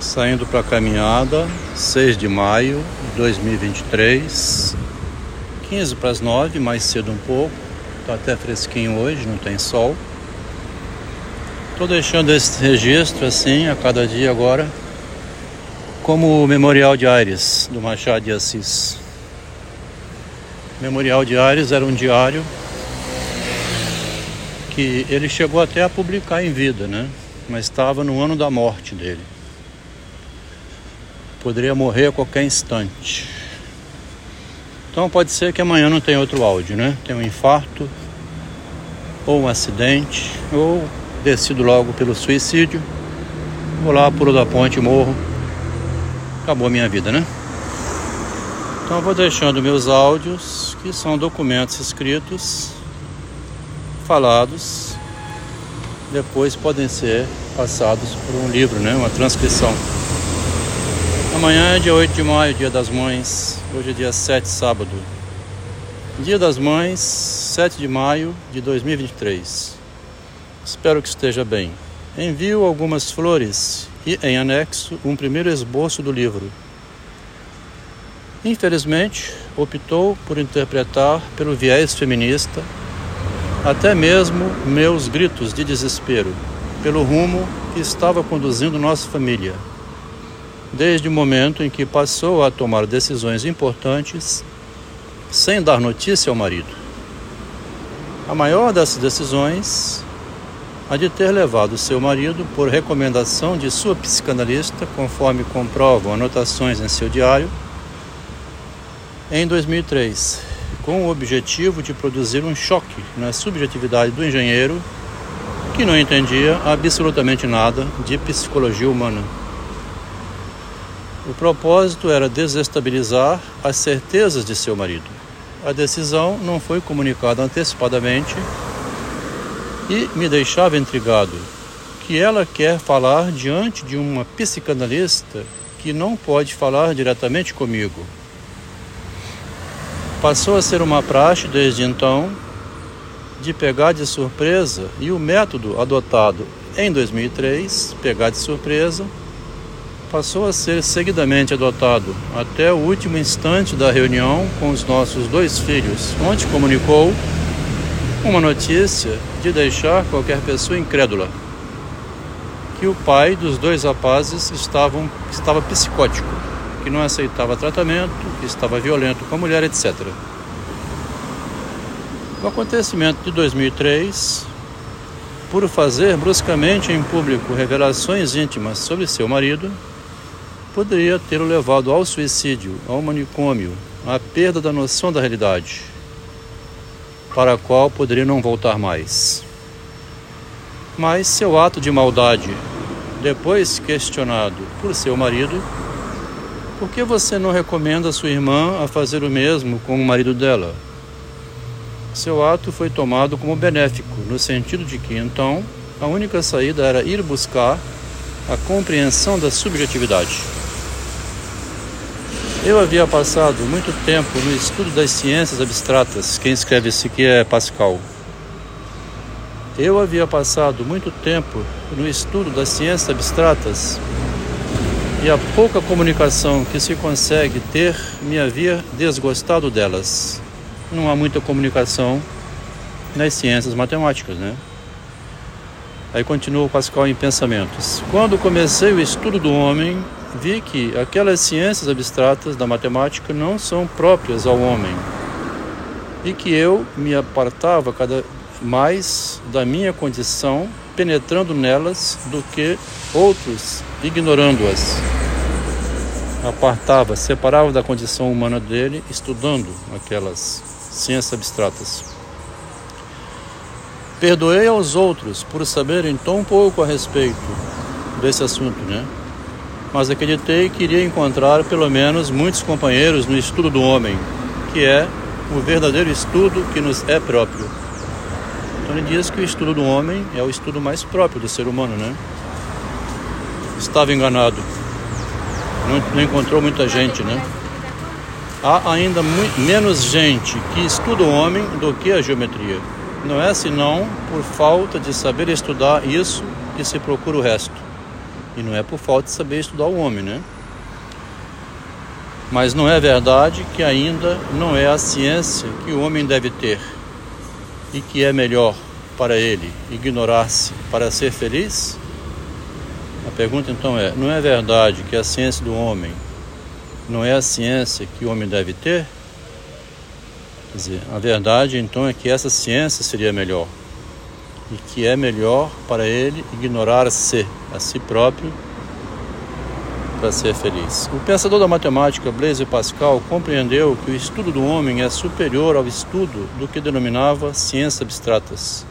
Saindo para a caminhada, 6 de maio de 2023, 15 para as 9, mais cedo um pouco. Está até fresquinho hoje, não tem sol. Estou deixando esse registro assim a cada dia agora, como o Memorial de Aires, do Machado de Assis. Memorial de Aires era um diário que ele chegou até a publicar em vida, né? Mas estava no ano da morte dele. Poderia morrer a qualquer instante. Então pode ser que amanhã não tenha outro áudio, né? Tem um infarto, ou um acidente, ou decido logo pelo suicídio. Vou lá, pulo da ponte, morro. Acabou a minha vida, né? Então vou deixando meus áudios, que são documentos escritos, falados, depois podem ser passados por um livro, né? Uma transcrição. Amanhã é dia 8 de maio, dia das mães. Hoje é dia 7, sábado. Dia das mães, 7 de maio de 2023. Espero que esteja bem. Envio algumas flores e, em anexo, um primeiro esboço do livro. Infelizmente, optou por interpretar pelo viés feminista até mesmo meus gritos de desespero pelo rumo que estava conduzindo nossa família desde o momento em que passou a tomar decisões importantes sem dar notícia ao marido. A maior dessas decisões, a de ter levado seu marido, por recomendação de sua psicanalista, conforme comprovam anotações em seu diário, em 2003, com o objetivo de produzir um choque na subjetividade do engenheiro que não entendia absolutamente nada de psicologia humana. O propósito era desestabilizar as certezas de seu marido. A decisão não foi comunicada antecipadamente e me deixava intrigado que ela quer falar diante de uma psicanalista que não pode falar diretamente comigo. Passou a ser uma praxe desde então de pegar de surpresa e o método adotado em 2003, pegar de surpresa, passou a ser seguidamente adotado até o último instante da reunião com os nossos dois filhos, onde comunicou uma notícia de deixar qualquer pessoa incrédula que o pai dos dois rapazes estava psicótico, que não aceitava tratamento, que estava violento com a mulher, etc. O acontecimento de 2003, por fazer bruscamente em público revelações íntimas sobre seu marido, poderia tê-lo levado ao suicídio, ao manicômio, à perda da noção da realidade, para a qual poderia não voltar mais. Mas seu ato de maldade, depois questionado por seu marido, por que você não recomenda a sua irmã a fazer o mesmo com o marido dela? Seu ato foi tomado como benéfico, no sentido de que então a única saída era ir buscar a compreensão da subjetividade. Eu havia passado muito tempo no estudo das ciências abstratas. Quem escreve isso aqui é Pascal. Eu havia passado muito tempo no estudo das ciências abstratas e a pouca comunicação que se consegue ter me havia desgostado delas. Não há muita comunicação nas ciências matemáticas, né? Aí continua o Pascal em pensamentos. Quando comecei o estudo do homem, vi que aquelas ciências abstratas da matemática não são próprias ao homem e que eu me apartava cada mais da minha condição penetrando nelas do que outros ignorando-as. Apartava, separava da condição humana dele estudando aquelas ciências abstratas. Perdoei aos outros por saberem tão pouco a respeito desse assunto, né? Mas acreditei que iria encontrar pelo menos muitos companheiros no estudo do homem, que é o verdadeiro estudo que nos é próprio. Então ele diz que o estudo do homem é o estudo mais próprio do ser humano, né? Estava enganado. Não, não encontrou muita gente, né? Há ainda menos gente que estuda o homem do que a geometria. Não é senão por falta de saber estudar isso que se procura o resto E não é por falta de saber estudar o homem, né? Mas não é verdade que ainda não é a ciência que o homem deve ter e que é melhor para ele ignorar-se para ser feliz? A pergunta então é: não é verdade que a ciência do homem não é a ciência que o homem deve ter? Quer dizer, a verdade então é que essa ciência seria melhor e que é melhor para ele ignorar-se a si próprio para ser feliz. O pensador da matemática Blaise Pascal compreendeu que o estudo do homem é superior ao estudo do que denominava ciências abstratas.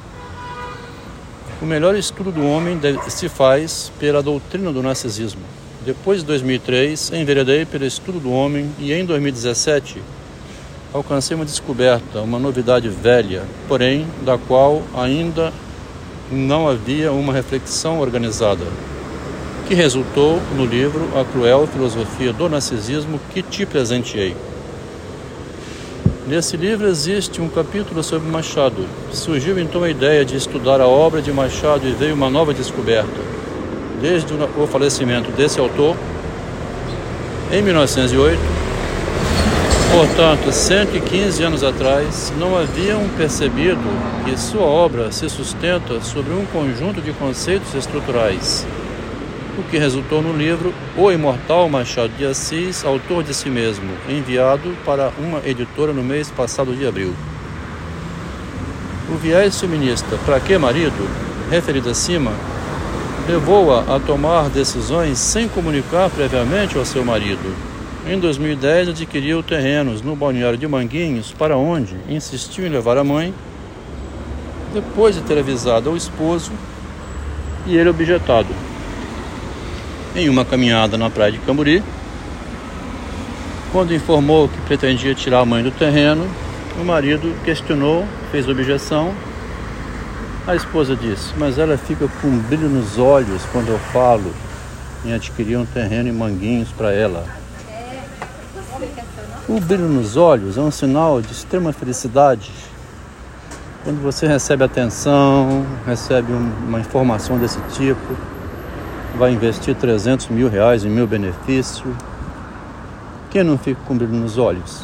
O melhor estudo do homem se faz pela doutrina do narcisismo. Depois de 2003, enveredei pelo estudo do homem e em 2017 alcancei uma descoberta, uma novidade velha, porém da qual ainda não havia uma reflexão organizada que resultou no livro A Cruel Filosofia do Narcisismo que te presenteei. Nesse livro existe um capítulo sobre Machado. Surgiu então a ideia de estudar a obra de Machado e veio uma nova descoberta. Desde o falecimento desse autor, em 1908, portanto, 115 anos atrás, não haviam percebido que sua obra se sustenta sobre um conjunto de conceitos estruturais o que resultou no livro O Imortal Machado de Assis, autor de si mesmo, enviado para uma editora no mês passado de abril. O viés feminista Pra que marido, referido acima, levou-a a tomar decisões sem comunicar previamente ao seu marido. Em 2010, adquiriu terrenos no balneário de Manguinhos, para onde insistiu em levar a mãe, depois de ter avisado ao esposo e ele objetado em uma caminhada na praia de Camburi. Quando informou que pretendia tirar a mãe do terreno, o marido questionou, fez objeção. A esposa disse: Mas ela fica com um brilho nos olhos quando eu falo em adquirir um terreno em Manguinhos para ela. O brilho nos olhos é um sinal de extrema felicidade. Quando você recebe atenção, recebe uma informação desse tipo, vai investir 300 mil reais em meu benefício. Quem não fica com brilho nos olhos?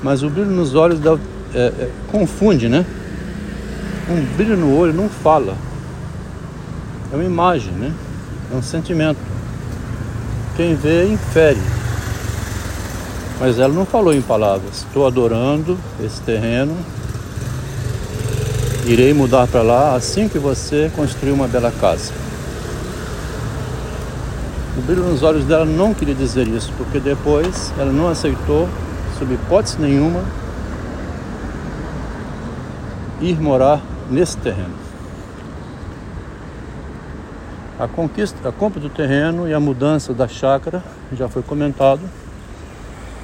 Mas o brilho nos olhos dá, é, é, confunde, né? Um brilho no olho não fala. É uma imagem, né? É um sentimento. Quem vê, infere. Mas ela não falou em palavras. Estou adorando esse terreno. Irei mudar para lá assim que você construir uma bela casa. O brilho nos olhos dela não queria dizer isso, porque depois ela não aceitou, sob hipótese nenhuma, ir morar nesse terreno. A conquista, a compra do terreno e a mudança da chácara já foi comentado,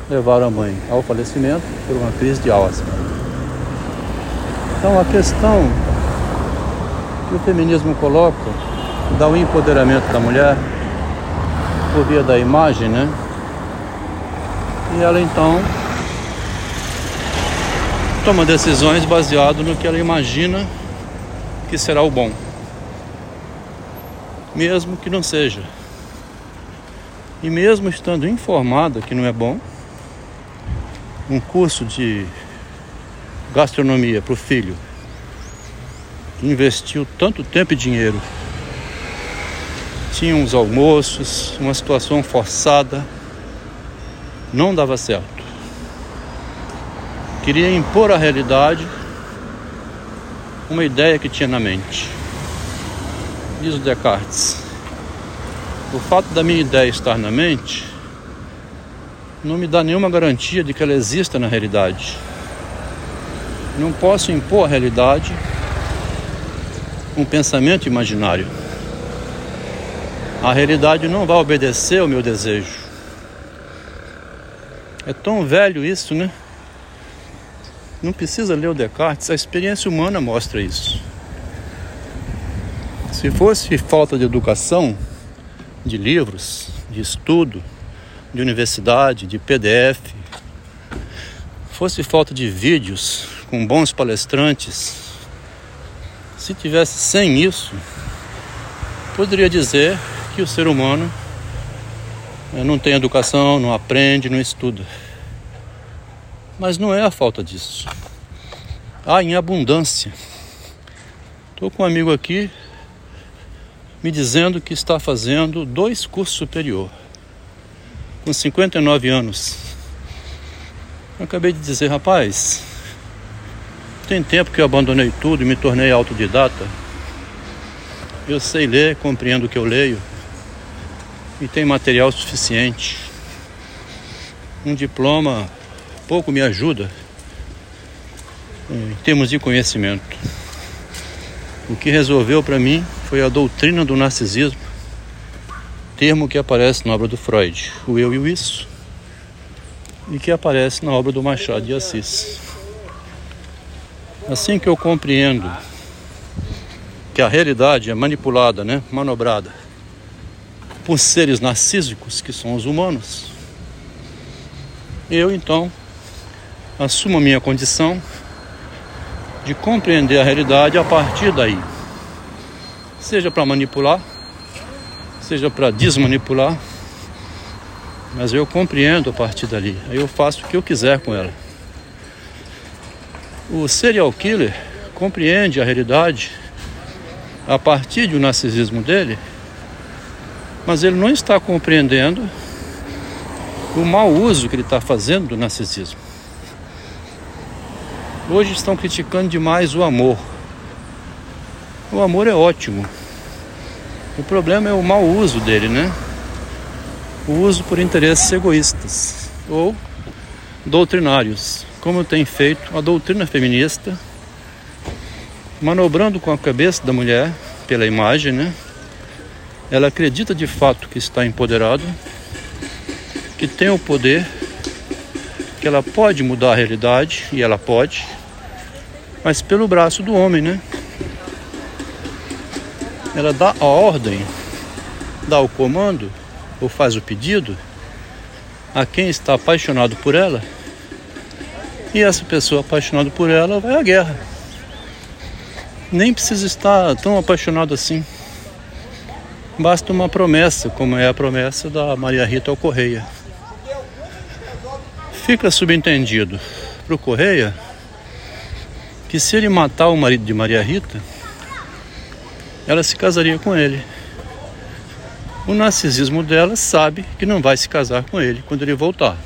levaram a mãe ao falecimento por uma crise de Alzheimer. Então a questão que o feminismo coloca dá o empoderamento da mulher por via da imagem, né? E ela então toma decisões baseado no que ela imagina que será o bom, mesmo que não seja. E mesmo estando informada que não é bom, um curso de gastronomia para o filho investiu tanto tempo e dinheiro tinha uns almoços, uma situação forçada, não dava certo. Queria impor à realidade uma ideia que tinha na mente. Diz o Descartes: o fato da minha ideia estar na mente não me dá nenhuma garantia de que ela exista na realidade. Não posso impor à realidade um pensamento imaginário. A realidade não vai obedecer ao meu desejo. É tão velho isso, né? Não precisa ler o Descartes, a experiência humana mostra isso. Se fosse falta de educação, de livros, de estudo, de universidade, de PDF, fosse falta de vídeos com bons palestrantes, se tivesse sem isso, poderia dizer que o ser humano eh, não tem educação, não aprende, não estuda. Mas não é a falta disso. Há em abundância. Estou com um amigo aqui me dizendo que está fazendo dois cursos superior, com 59 anos. Eu acabei de dizer, rapaz, tem tempo que eu abandonei tudo e me tornei autodidata. Eu sei ler, compreendo o que eu leio e tenho material suficiente. Um diploma pouco me ajuda em termos de conhecimento. O que resolveu para mim foi a doutrina do narcisismo, termo que aparece na obra do Freud, o eu e o isso, e que aparece na obra do Machado de Assis. Assim que eu compreendo que a realidade é manipulada, né, manobrada por seres narcísicos que são os humanos, eu então assumo a minha condição de compreender a realidade a partir daí. Seja para manipular, seja para desmanipular, mas eu compreendo a partir dali. Aí eu faço o que eu quiser com ela. O serial killer compreende a realidade a partir do narcisismo dele, mas ele não está compreendendo o mau uso que ele está fazendo do narcisismo. Hoje estão criticando demais o amor. O amor é ótimo. O problema é o mau uso dele, né? O uso por interesses egoístas ou doutrinários como tem feito a doutrina feminista, manobrando com a cabeça da mulher pela imagem, né? Ela acredita de fato que está empoderada, que tem o poder, que ela pode mudar a realidade, e ela pode, mas pelo braço do homem, né? Ela dá a ordem, dá o comando, ou faz o pedido a quem está apaixonado por ela e essa pessoa apaixonada por ela vai à guerra. Nem precisa estar tão apaixonado assim. Basta uma promessa, como é a promessa da Maria Rita ao Correia. Fica subentendido para o Correia que se ele matar o marido de Maria Rita, ela se casaria com ele. O narcisismo dela sabe que não vai se casar com ele quando ele voltar.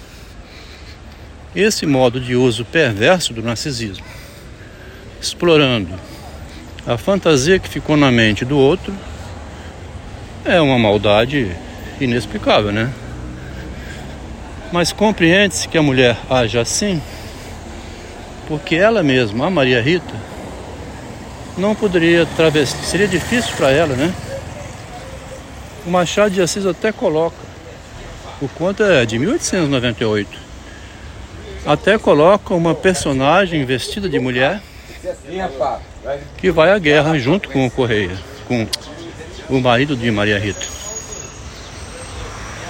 Esse modo de uso perverso do narcisismo, explorando a fantasia que ficou na mente do outro, é uma maldade inexplicável, né? Mas compreende-se que a mulher age assim porque ela mesma, a Maria Rita, não poderia travestir, seria difícil para ela, né? O Machado de Assis até coloca, o conto é de 1898 até coloca uma personagem vestida de mulher que vai à guerra junto com o Correia, com o marido de Maria Rita.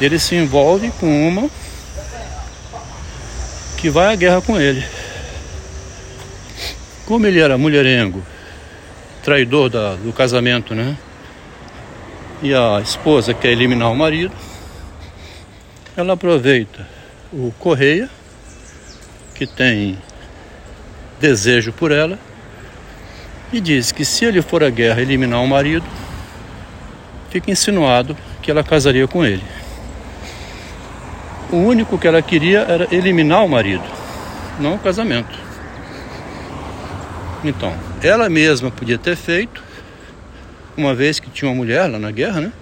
Ele se envolve com uma que vai à guerra com ele. Como ele era mulherengo, traidor da, do casamento, né? E a esposa quer eliminar o marido, ela aproveita o Correia que tem desejo por ela e diz que se ele for à guerra eliminar o marido, fica insinuado que ela casaria com ele. O único que ela queria era eliminar o marido, não o casamento. Então, ela mesma podia ter feito, uma vez que tinha uma mulher lá na guerra, né?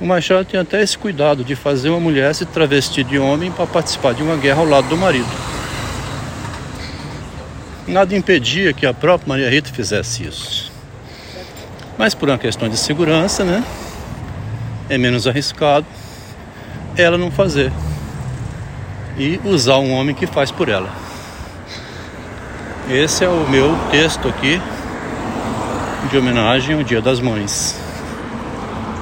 O Machado tem até esse cuidado de fazer uma mulher se travestir de homem para participar de uma guerra ao lado do marido nada impedia que a própria Maria Rita fizesse isso. Mas por uma questão de segurança, né? É menos arriscado ela não fazer e usar um homem que faz por ela. Esse é o meu texto aqui de homenagem ao Dia das Mães.